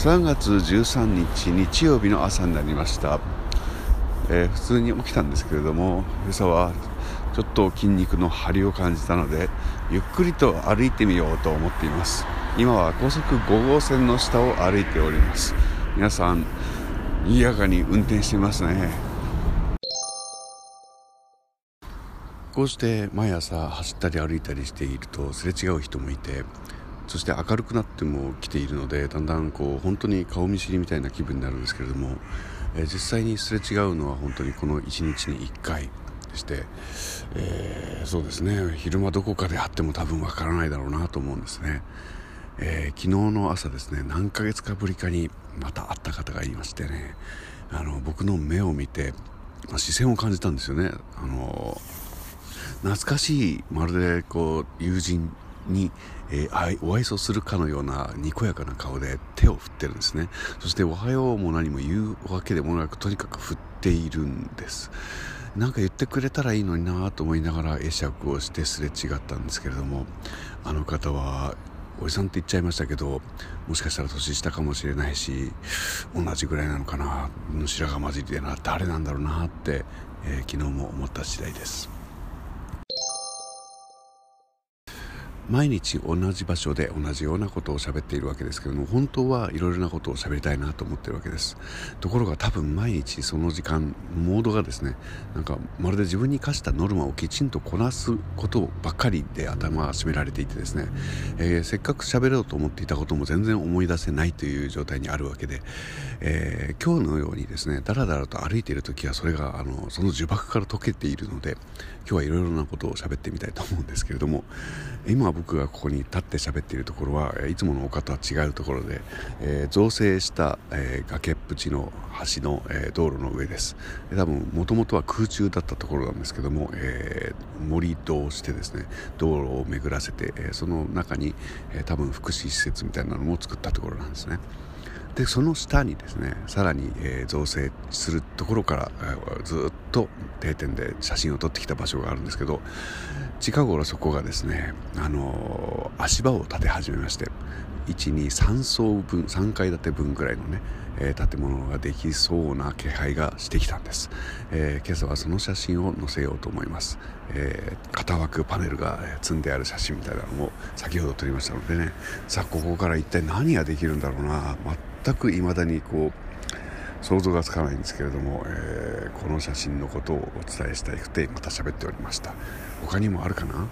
3月13日日曜日の朝になりました、えー、普通に起きたんですけれども今朝はちょっと筋肉の張りを感じたのでゆっくりと歩いてみようと思っています。今は高速5号線の下を歩いております。皆さん賑やかに運転していますね。こうして毎朝走ったり歩いたりしているとすれ違う人もいてそして明るくなっても来ているのでだんだんこう本当に顔見知りみたいな気分になるんですけれども、えー、実際にすれ違うのは本当にこの1日に1回でして、えー、そうですね。昼間どこかで会っても多分わからないだろうなと思うんですね、えー、昨日の朝ですね何ヶ月かぶりかにまた会った方がいましてね。あの僕の目を見て、まあ、視線を感じたんですよね。あの懐かしいまるでこう友人に、えー、お愛想するかのようなにこやかな顔で手を振ってるんですねそして「おはよう」も何も言うわけでもなくとにかく振っているんですなんか言ってくれたらいいのになと思いながら会釈をしてすれ違ったんですけれどもあの方はおじさんって言っちゃいましたけどもしかしたら年下かもしれないし同じぐらいなのかな白髪混じりでな誰なんだろうなって、えー、昨日も思った次第です。毎日同じ場所で同じようなことを喋っているわけですけども本当はいろいろなことを喋りたいなと思ってるわけです。ところが多分毎日その時間モードがですねなんかまるで自分に課したノルマをきちんとこなすことばっかりで頭が占められていてですね、えー、せっかく喋ろうと思っていたことも全然思い出せないという状態にあるわけで、えー、今日のようにですねだらだらと歩いている時はそれがあのその呪縛から解けているので今日はいろいろなことを喋ってみたいと思うんですけれども今僕がここに立って喋っているところはいつもの丘とは違うところで、えー、造成した、えー、崖っぷちの橋の、えー、道路の上です。多分もともとは空中だったところなんですけども、えー、森としてですね道路を巡らせて、え、その中に、え、多分福祉施設みたいなのも作ったところなんですね。でその下にですねさらに、えー、造成するところから、えー、ずっと定点で写真を撮ってきた場所があるんですけど近頃そこがですね、あのー、足場を建て始めまして123層分3階建て分ぐらいのね、えー、建物ができそうな気配がしてきたんです、えー、今朝はその写真を載せようと思います、えー、片枠パネルが積んである写真みたいなのも先ほど撮りましたのでね。さあここから一体何ができるんだろうな。全く未だにこう想像がつかないんですけれども、えー、この写真のことをお伝えしたくてまた喋っておりました。他にもあるかな？